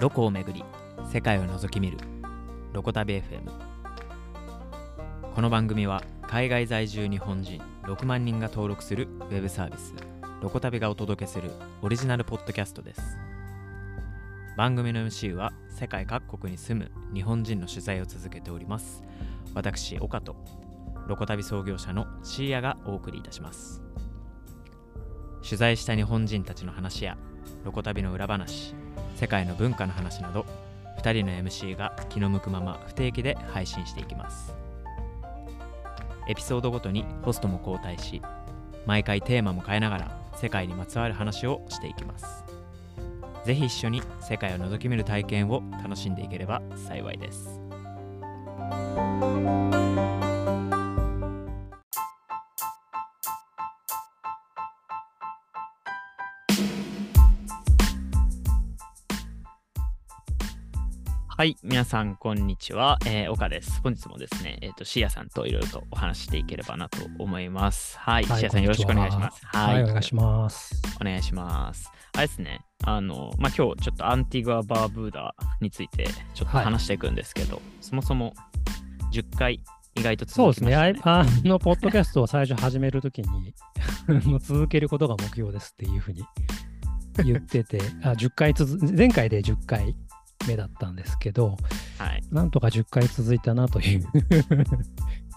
ロコをめぐり世界を覗き見るロコ旅 FM この番組は海外在住日本人6万人が登録するウェブサービスロコ旅がお届けするオリジナルポッドキャストです。番組の MC は世界各国に住む日本人の取材を続けております。私岡とロコ旅創業者のシーヤがお送りいたします。取材した日本人たちの話やロコ旅の裏話世界の文化の話など2人の MC が気の向くまま不定期で配信していきます。エピソードごとにホストも交代し毎回テーマも変えながら世界にまつわる話をしていきます。ぜひ一緒に世界を覗き見る体験を楽しんでいければ幸いです。はい、皆さん、こんにちは。えー、岡です。本日もですね、えっ、と、シアさんといろいろとお話していければなと思います。はい、はいシアさんよろしくお願いします。はい、お願いします。お願いします。あれですね、あの、まあ、今日ちょっとアンティグア・バーブーダについてちょっとはい話していくんですけど、そもそも10回意外とそうですね。ああの、ポッドキャストを最初始めるときに 続けることが目標ですっていうふうに言ってて、あ10回続、前回で10回目だったんですけど、はい。なんとか10回続いたなという。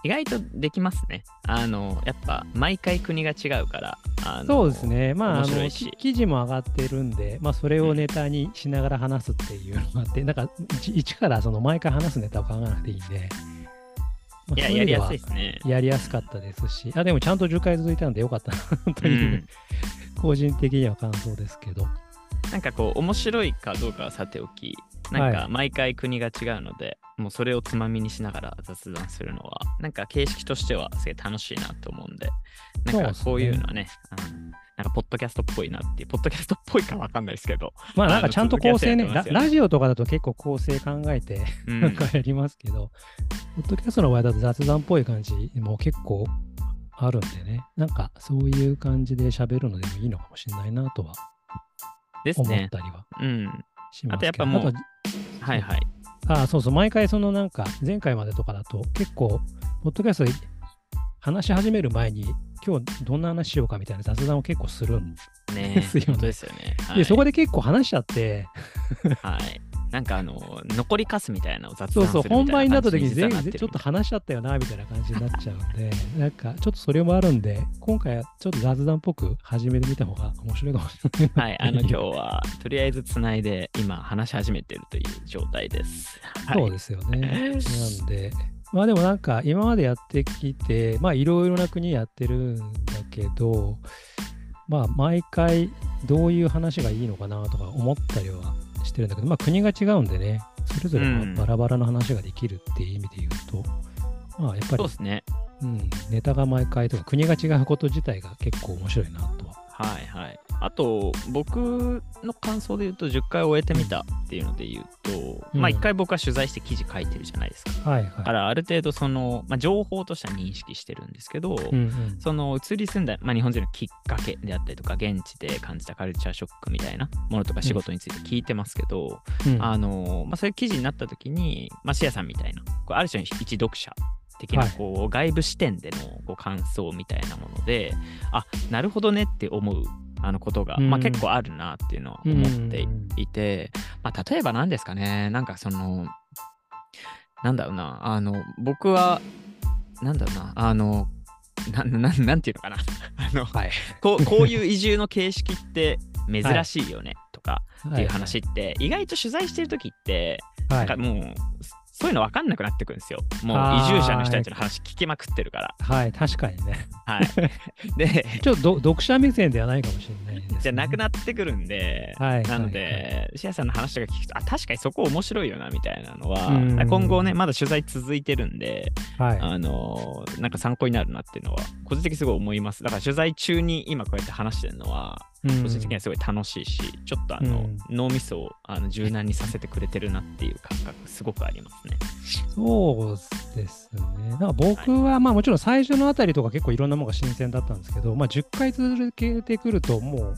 意外とできますね。あの、やっぱ毎回国が違うから、そうですね。まあ、あの記事も上がってるんで、まあ、それをネタにしながら話すっていうのがあって、なんか一一からその毎回話すネタを考えなくていいんで、まあいや、やりやすいですね。やりやすかったですし、あでもちゃんと10回続いたんでよかったなとういう、ん。個人的には感想ですけど。なんかこう、面白いかどうかはさておき、なんかはい毎回国が違うので、もうそれをつまみにしながら雑談するのは、なんか形式としてはすごい楽しいなと思うんで、なんかこういうのはね、うんなんかポッドキャストっぽいなっていう、ポッドキャストっぽいかわかんないですけど、まあなんかちゃんと構成ねあの続きやすいと思いますよラ、ラジオとかだと結構構成考えてうん。なんかやりますけど、ポッドキャストの場合だと雑談っぽい感じも結構あるんでね、なんかそういう感じで喋るのでもいいのかもしれないなとはです思っね。たりは。うん。します。あとやっぱもうはいはい。あそうそう、毎回そのなんか、前回までとかだと結構、ポッドキャストで話し始める前に、今日どんな話しようかみたいな雑談を結構するんねですよね本当ですよね。はい、で、そこで結構話しちゃって、はい。なんかあの、残りかすみたいなのを雑そうそう、本番になった時に全ちょっと話しちゃったよな、みたいな感じになっちゃうんで、なんかちょっとそれもあるんで、今回はちょっと雑談っぽく始めてみた方が面白いかもしれない。はい、あの今日はとりあえずつないで今話し始めてるという状態です。はい、そうですよね。なんで、まあでもなんか今までやってきて、まあいろいろな国やってるんだけど、まあ毎回どういう話がいいのかなとか思ったりはしてるんだけど、まあ国が違うんでね、それぞれバラバラの話ができるっていう意味で言うと、まあやっぱりそうですね。うん、ネタが毎回とか国が違うこと自体が結構面白いなとは。はいはい。あと、僕の感想で言うと、10回終えてみたっていうので言うと、うん。まあ1回僕は取材して記事書いてるじゃないですか。はいはだからある程度その、まあ、情報としては認識してるんですけど、い。うんうん。その移り住んだ、まあ、日本人のきっかけであったりとか現地で感じたカルチャーショックみたいなものとか仕事について聞いてますけど、うん。あのまあ、そういう記事になった時に、まあ、シアさんみたいなこうある種の一読者的なはい。こう、外部視点でのこう感想みたいなものであなるほどねって思うあのことが、うん。まあ、結構あるなっていうのは思っていて、まあ、例えば何ですかねなんかそのなんだろうなあの僕はなんだろうなあのなななんていうのかな。あのはい。こうこういう移住の形式って珍しいよねとかっていう話って意外と取材してる時ってはないんかもうそういうの分かんなくなってくるんですよもう移住者の人たちの話聞きまくってるからはい、確かにね。はいで ちょっとど読者目線ではないかもしれないね。じゃなくなってくるんで、はいなのはいで、シアさんの話とか聞くと、あ、確かにそこ面白いよな、みたいなのは、うん今後ね、まだ取材続いてるんで、はい。あのーなんか参考になるなっていうのは、個人的にすごい思います。だから取材中に今こうやって話してるのは、うん個人的にはすごい楽しいし、ちょっとあの、うん脳みそをあの柔軟にさせてくれてるなっていう感覚、すごくありますね。そうですね。なんか僕は、まあもちろん最初のあたりとか結構いろんなものが新鮮だったんですけど、まあ10回続けてくるともう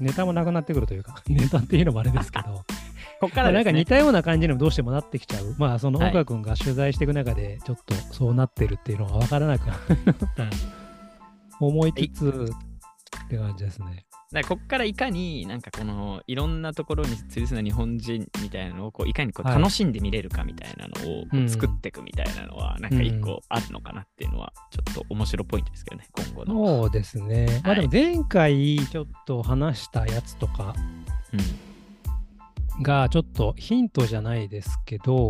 ネタもなくなってくるというか、ネタっていうのもあれですけど、こっからね、なんか似たような感じにもどうしてもなってきちゃう。まあ、そのはい岡君が取材していく中で、ちょっとそうなってるっていうのが分からなくなった思いつつって感じですね。だこっからいかになんかこのいろんなところに釣りする日本人みたいなのをこういかにこうはい楽しんで見れるかみたいなのを作っていくみたいなのはなんか一個あるのかなっていうのはちょっと面白いポイントですけどね今後の。そうですね。まあでも前回ちょっと話したやつとかがちょっとヒントじゃないですけど、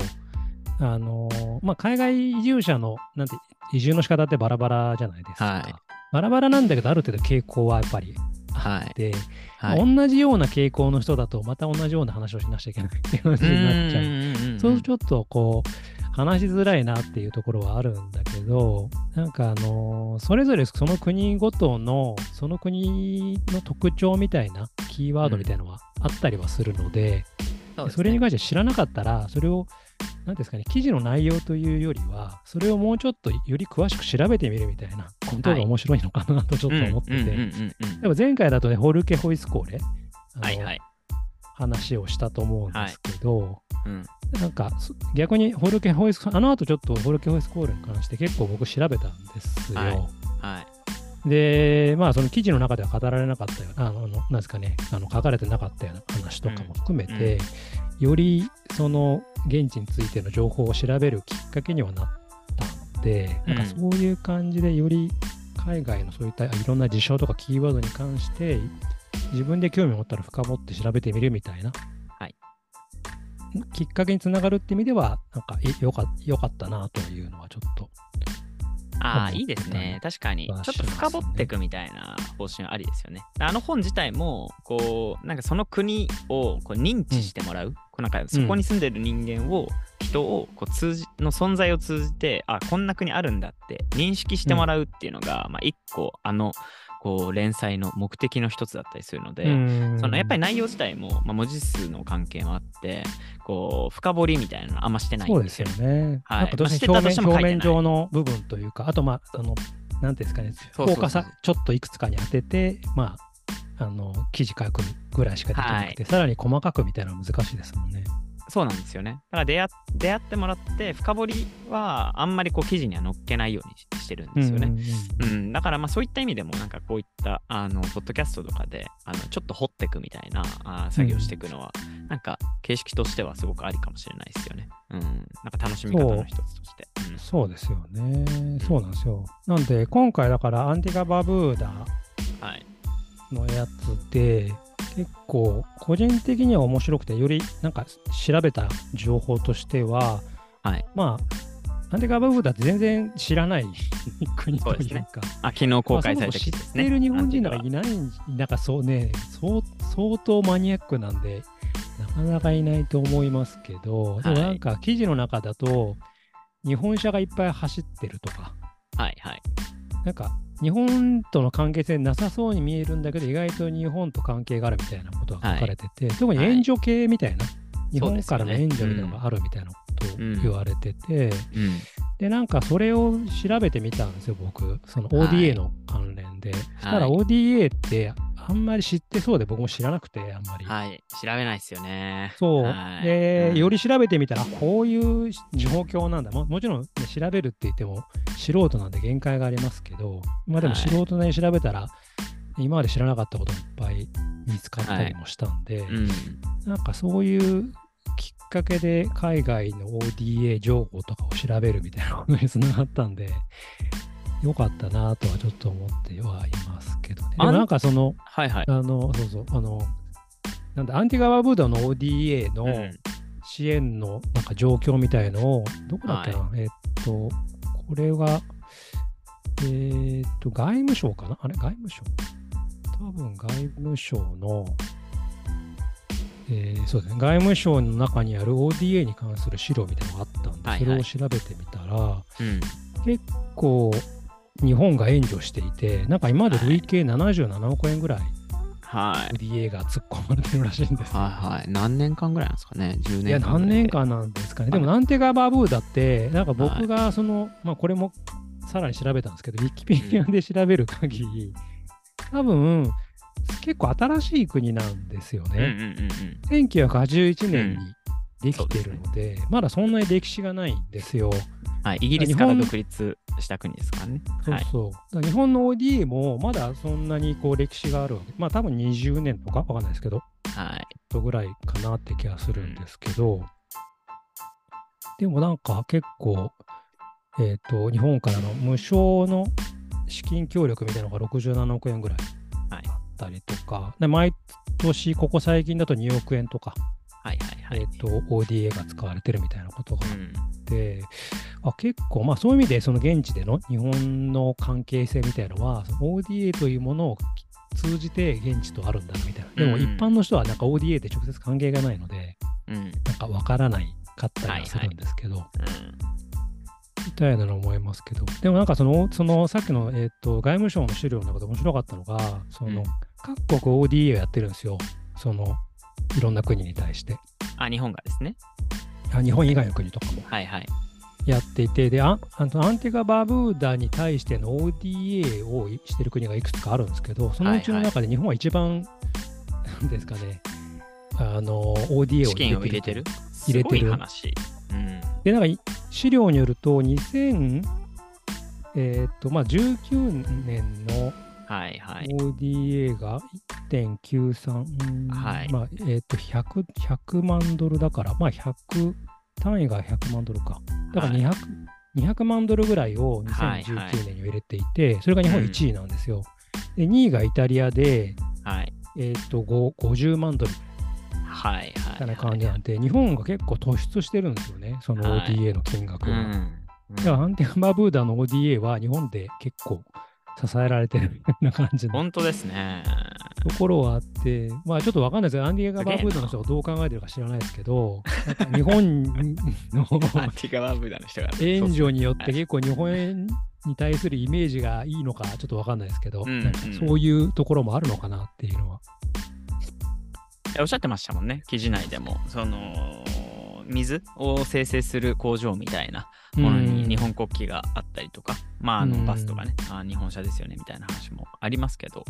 あのーまあ、海外移住者のなんて移住の仕方ってバラバラじゃないですか。はいバラバラなんだけど、ある程度傾向はやっぱりうん、はい。で、はい、同じような傾向の人だとまた同じような話をしなくちゃいけないっていう話になっちゃう。うそうするとちょっとこう話しづらいなっていうところはあるんだけどなんかあのーそれぞれその国ごとのその国の特徴みたいなキーワードみたいなのはあったりはするので、そうですねそれに関して知らなかったらそれを何ですかね記事の内容というよりはそれをもうちょっとより詳しく調べてみるみたいなことが面白いのかなとちょっと思ってて、うんうんうんうんでも前回だとねホルケ・ホイスコーレ。はいはい。話をしたと思うんですけど、うん。なんかそ逆にホルケ・ホイスあの後ちょっとホルケ・ホイスコールに関して結構僕調べたんですよ。はい。はい。で、まあその記事の中では語られなかったよあの、あのなんですかね、あの書かれてなかったような話とかも含めて、よりその現地についての情報を調べるきっかけにはなったので、うんなん。かそういう感じでより海外のそういったいろんな事象とかキーワードに関して自分で興味を持ったら深掘って調べてみるみたいな、はいきっかけにつながるって意味ではなんかいよかよかったなというのはちょっとああ、いいですね。確かに。ちょっと深掘っていくみたいな方針ありですよね。あの本自体も、こう、なんかその国をこう認知してもらう。こうなんかそこに住んでる人間を、人をこう通じの存在を通じて、あ、こんな国あるんだって認識してもらうっていうのが、まあ一個、あの、こう連載の目的の一つだったりするので、そのやっぱり内容自体も、まあ、文字数の関係もあって、こう深掘りみたいなのあんましてないんですよ。よ。ね。はい。なんかどうして表面表面上の部分というか、あとまあ、あの、なんていうんですかね、フォーカスちょっといくつかに当てて、まあ、あの、記事書くぐらいしかできなくて、さらに細かくみたいなのは難しいですもんね。そうなんですよね。だから出会出会ってもらって、深掘りはあんまりこう記事には載っけないようにししてるんですよね。うんうんうん、だからまあそういった意味でもなんかこういったあのポッドキャストとかであのちょっと掘っていくみたいなあ作業していくのは、なんか形式としてはすごくありかもしれないですよね。うん、なんか楽しみ方の一つとして。うんそうですよね。そうなんですよ。なんで、今回だから、アンティガ・バブーダはい。のやつで、結構、個人的には面白くて、よりなんか調べた情報としては、はい。まあ、アンティガ・バブーダって全然知らない 国というか、あ、昨日公開されたね。知っている日本人なんアンティかいないん、なんかそうね、そう相当マニアックなんで、なかなかいないと思いますけど、でもなんか記事の中だと、日本車がいっぱい走ってるとか、ガはいはい。なんか日本との関係性なさそうに見えるんだけど、意外と日本と関係があるみたいなことが書かれてて、特に援助系みたいな、日本からの援助みたいなのがあるみたいなことをうん言われてて、うん。で、なんかそれを調べてみたんですよ、僕。そのはい ODA の関連で。そしたらはい ODA ってあんまり知ってそうで僕も知らなくて、あんまり。はい。調べないですよね。そう。はいで、うんより調べてみたら、あこういう状況なんだ。ももちろん、ね、調べるって言っても、素人なんで限界がありますけど、まあでもはい素人なりに調べたら、今まで知らなかったこともいっぱい見つかったりもしたんで、うん。なんかそういうきっかけで海外の ODA 情報とかを調べるみたいなことにつながったんで、よかったなとはちょっと思ってはいますけどね。でもなんかその、はいはい。あの、そうそう、あの、なんだ、アンティガワ・ブーダの ODA のうん。支援のなんか状況みたいのを、どこだっけな、えーっと、これは、えーっと、外務省かな？あれ？外務省？多分外務省の、えーそうですね、外務省の中にある ODA に関する資料みたいなのがあったんで、はいはい。それを調べてみたら、うん。結構日本が援助していて、なんか今まで累計77億円ぐらいはい。ODA が突っ込まれてるらしいんですよ。はいはい。何年間ぐらいなんですかね ?10 年間。いや、何年間なんですかね。でも、なんてがバブーだって、なんか僕がその、まあ、これもさらに調べたんですけど、ウィキペディアで調べる限り、多分、結構新しい国なんですようんうんうんね。うん。1981年にできてるので、まだそんなに歴史がないんですよ。はい、イギリスから独立した国ですからね。はい。そうそう。だから日本の ODA もまだそんなにこう歴史があるわけ。まあ多分20年とかわかんないですけど、はい。とぐらいかなって気がするんですけど、でもなんか結構、えっ、と、日本からの無償の資金協力みたいなのが67億円ぐらいはいあったりとか、で毎年ここ最近だと2億円とか、はいはいはい。えっ、と、ODA が使われてるみたいなことがあっうん。て、あ結構、まあそういう意味でその現地での日本の関係性みたいのは、ODA というものを通じて現地とあるんだみたいな。でもうん一般の人はなんか ODA で直接関係がないので、うん。うん。なんかわからないかったりはするんですけど、うんみたいなの思いますけど、でもなんかその、そのさっきの、えっと外務省の資料の中で面白かったのが、その、うん各国 ODA をやってるんですよ。その、いろんな国に対して。あ、日本がですね。あ日本以外の国とかもはいはい。やっていて、で、ああのアンティガ・バーブーダに対しての ODA をしてる国がいくつかあるんですけど、そのうちの中で日本は一番、なんですかね、あの、ODA を資金を入れてる？入れてるすごい話。うん。で、なんかい資料によると、2000、えっ、と、まあ、19年のはいはい。ODA が1.93、うんはいまあ、えっ、と100、100万ドルだから、まあ、100、単位が100万ドルか。だから200、200万ドルぐらいをはいはい2019年に入れていて、それが日本うん1位なんですよ。で、2位がイタリアで、はい。えっ、と、5 50万ドルはいはい。みたいな感じなんで、日本が結構突出してるんですよね、そのはい ODA の金額が。うん。だからアンティガ・バブーダの ODA は日本で結構支えられてるみたいな感じの本当ですね。ところはあって、まあちょっとわかんないですけど、アンティガ・バブーダの人がどう考えてるか知らないですけど、日本の アンティガバブーダの人が。援助によってはい結構日本円に対するイメージがいいのかちょっとわかんないですけど、うんなんかそういうところもあるのかなっていうのは。おっしゃってましたもんね、記事内でも。その、水を生成する工場みたいなものに日本国旗があったりとか、まあ、あのうんバスとかね、あ日本車ですよねみたいな話もありますけど、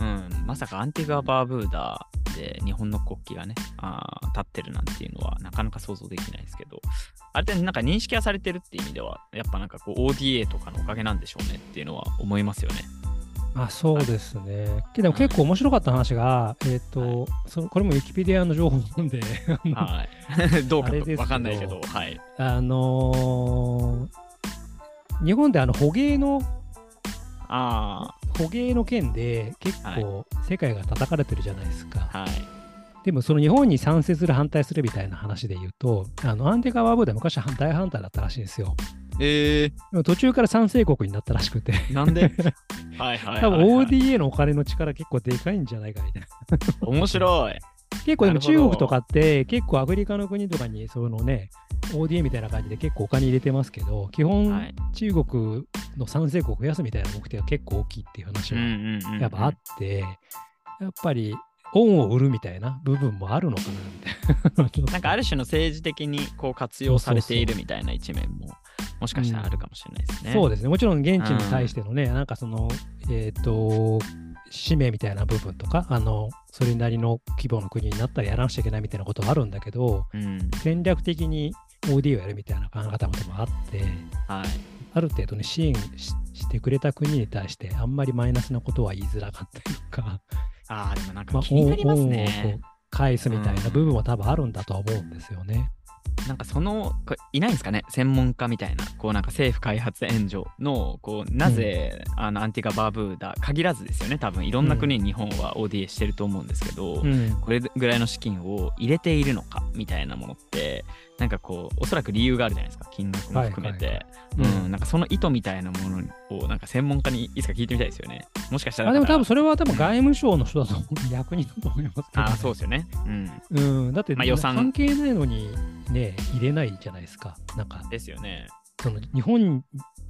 うん、まさかアンティガ・バーブーダで日本の国旗がね、あー立ってるなんていうのはなかなか想像できないですけど、あれってなんか認識はされてるっていう意味では、やっぱなんかこう ODA とかのおかげなんでしょうねっていうのは思いますよね。あそうですね。けど結構面白かった話が、えっ、と、そのこれもウィキペディアの情報なんで、はい。どうかあれですけどわかんないけど、はい。あのー日本であの捕鯨のあ捕鯨の件で結構世界が叩かれてるじゃないですか。あ、はい。でもその日本に賛成する反対するみたいな話で言うと、あのアンティガ・バーブーダ昔は大反対だったらしいんですよ。えでも途中から賛成国になったらしくて、ー、なんで？はいはいはい、はい。多分 ODA のお金の力結構でかいんじゃないかみたいな。面白い。結構でも中国とかって結構アフリカの国とかにそのね ODA みたいな感じで結構お金入れてますけど基本はい。中国の賛成国を増やすみたいな目的が結構大きいっていう話うんは。やっぱあって、やっぱり恩を売るみたいな部分もあるのかなみたいな。なんかある種の政治的にこう活用されているみたいな一面ももしかしたらあるかもしれないですね。そうですね。もちろん現地に対してのね、なんかその、えっ、と、使命みたいな部分とか、あの、それなりの規模の国になったらやらなくちゃいけないみたいなことはあるんだけど、うん。戦略的に OD をやるみたいな考え方もあって、はい。ある程度ね、支援ししてくれた国に対して、あんまりマイナスなことは言いづらかったりとか、ああ、でもなんかまあ、気になりますねう。返すみたいな部分は多分あるんだとは思うんですよね。なんかその、これいないんですかね？専門家みたいな、こうなんか政府開発援助の、こう、なぜ、あのアンティガ・バーブーダ、限らずですよね。多分いろんな国に日本は ODA してると思うんですけど、うんこれぐらいの資金を入れているのかみたいなものってなんかこうおそらく理由があるじゃないですか。金額も含めて、うん、なんかその意図みたいなものをなんか専門家にいつか聞いてみたいですよね。もしかしたらあでも多分それれは多分外務省の人だと役人だと思いますけど、あそうですよね。うん。うん、だって、まあ予算。関係ないのにね、入れないじゃないですか。なんか、ですよね。その日本、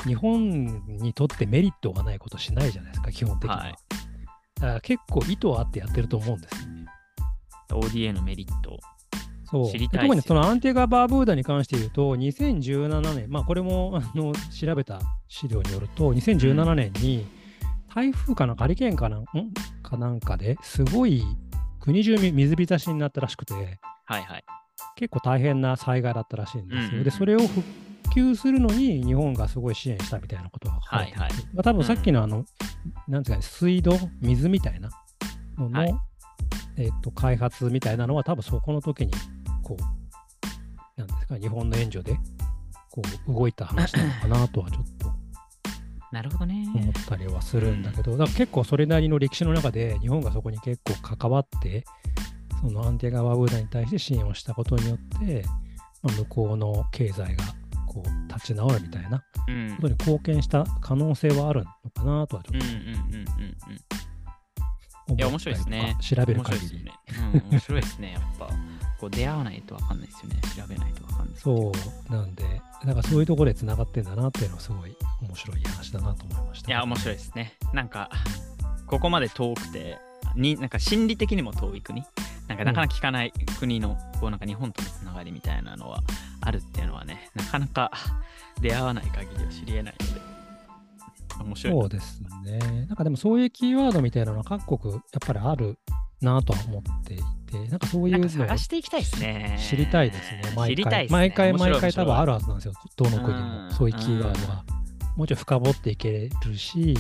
日本にとってメリットがないことしないじゃないですか、基本的には。はい。だから結構意図あってやってると思うんですよね。ODA のメリットそう。知りたいっすよ特にそのアンティガ・バーブーダに関して言うと、2017年、まあこれもあの調べた資料によると、2017年に台風かな、ハリケーンかな、んかなんかですごい国中み水浸しになったらしくて、はいはい。結構大変な災害だったらしいんですよ。うんうんうん。で、それを復旧するのに日本がすごい支援したみたいなことが書いて、はいはい。まあ、多分さっきのあの、なんですかね、水道、水みたいなのの、はい。えっと開発みたいなのは多分そこの時に、こう、なんですか、日本の援助で、こう、動いた話なのかなとはちょっと なるほどね。思ったりはするんだけど、だから結構それなりの歴史の中で日本がそこに結構関わってそのアンティガ・バーブーダに対して支援をしたことによって、まあ、向こうの経済がこう立ち直るみたいなうんことに貢献した可能性はあるのかなとはちょっ。といや、面白いですねか。調べる面白い限り、ですよね。うん、面白いですね。やっぱ、こう出会わないとわかんないですよね。調べないとわかんない。そうなんでなんかそういうところでつながってんだなっていうのはすごい面白い話だなと思いました。いや、面白いですね。なんか、ここまで遠くて、になんか心理的にも遠い国、なんかなかなか聞かない国の、こうなんか日本とのつながりみたいなのはあるっていうのはね、なかなか出会わない限りは知り得ないので、面白い。そうですね。なんかでもそういうキーワードみたいなのは各国やっぱりあるなとは思っていて、なんかそういうのを探していきたいですね。知りたいですね。毎回。ね毎回毎回多分ある。るはずなんですよ。どの国うんも。そういうキーワードが。もうちょい深掘っていけるし、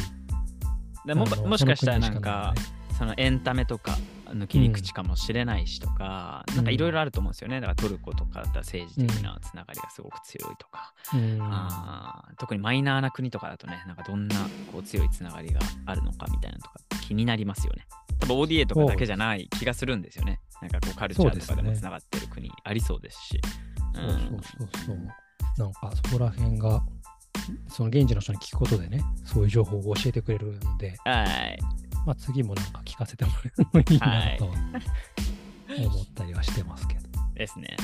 でももしかしたらなんかそのエンタメとかの切り口かもしれないしとか、なんかいろいろあると思うんですよね。だからトルコとかだったら政治的なつながりがすごく強いとか、かないねあー特にマイナーな国とかだとね、なんかどんなこう強いつながりがあるのかみたいなのとか気になりますよね。多分 ODA とかだけじゃない気がするんですよね。なんかこうカルチャーとかでもつながってる国ありそうですし。うん。そうそうそうそう。なんかそこら辺が、その現地の人に聞くことでね、そういう情報を教えてくれるんで、はい。まあ次もなんか聞かせてもらえるのいいなと思ったりはしてますけど。ですね。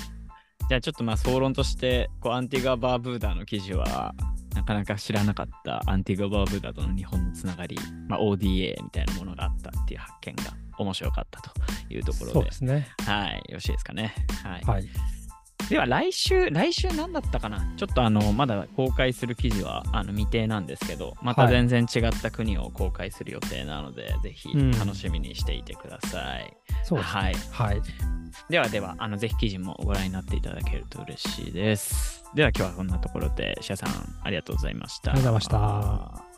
じゃあちょっとまあ総論としてこうアンティガ・バーブーダの記事はなかなか知らなかったアンティガ・バーブーダとの日本のつながり、まあ、ODA みたいなものがあったっていう発見が面白かったというところでそうですね。はいよろしいですかね。はい。はい。では来週、来週何だったかな？ちょっとあの、まだ公開する記事はあの未定なんですけど、またはい全然違った国を公開する予定なので、ぜひうん楽しみにしていてください。そうですね。はい。ではでは、あのぜひ記事もご覧になっていただけると嬉しいです。では今日はこんなところで、シャさんありがとうございました。ありがとうございました。